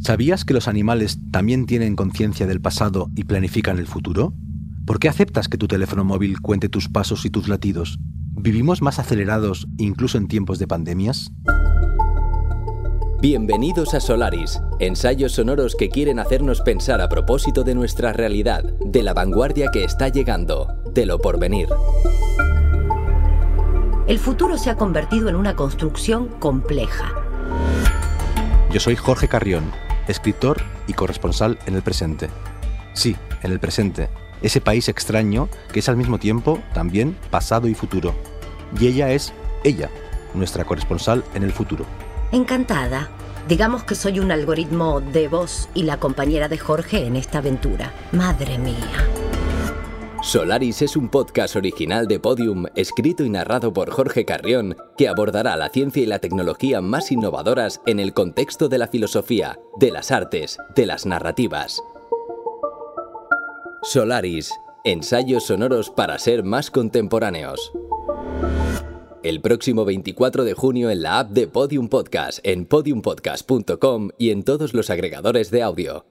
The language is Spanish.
¿Sabías que los animales también tienen conciencia del pasado y planifican el futuro? ¿Por qué aceptas que tu teléfono móvil cuente tus pasos y tus latidos? ¿Vivimos más acelerados incluso en tiempos de pandemias? Bienvenidos a Solaris, ensayos sonoros que quieren hacernos pensar a propósito de nuestra realidad, de la vanguardia que está llegando, de lo porvenir. El futuro se ha convertido en una construcción compleja. Yo soy Jorge Carrión, escritor y corresponsal en el presente. Sí, en el presente, ese país extraño que es al mismo tiempo también pasado y futuro. Y ella es ella, nuestra corresponsal en el futuro. Encantada. Digamos que soy un algoritmo de voz y la compañera de Jorge en esta aventura. Madre mía. Solaris es un podcast original de Podium, escrito y narrado por Jorge Carrión, que abordará la ciencia y la tecnología más innovadoras en el contexto de la filosofía, de las artes, de las narrativas. Solaris, ensayos sonoros para ser más contemporáneos. El próximo 24 de junio en la app de Podium Podcast, en podiumpodcast.com y en todos los agregadores de audio.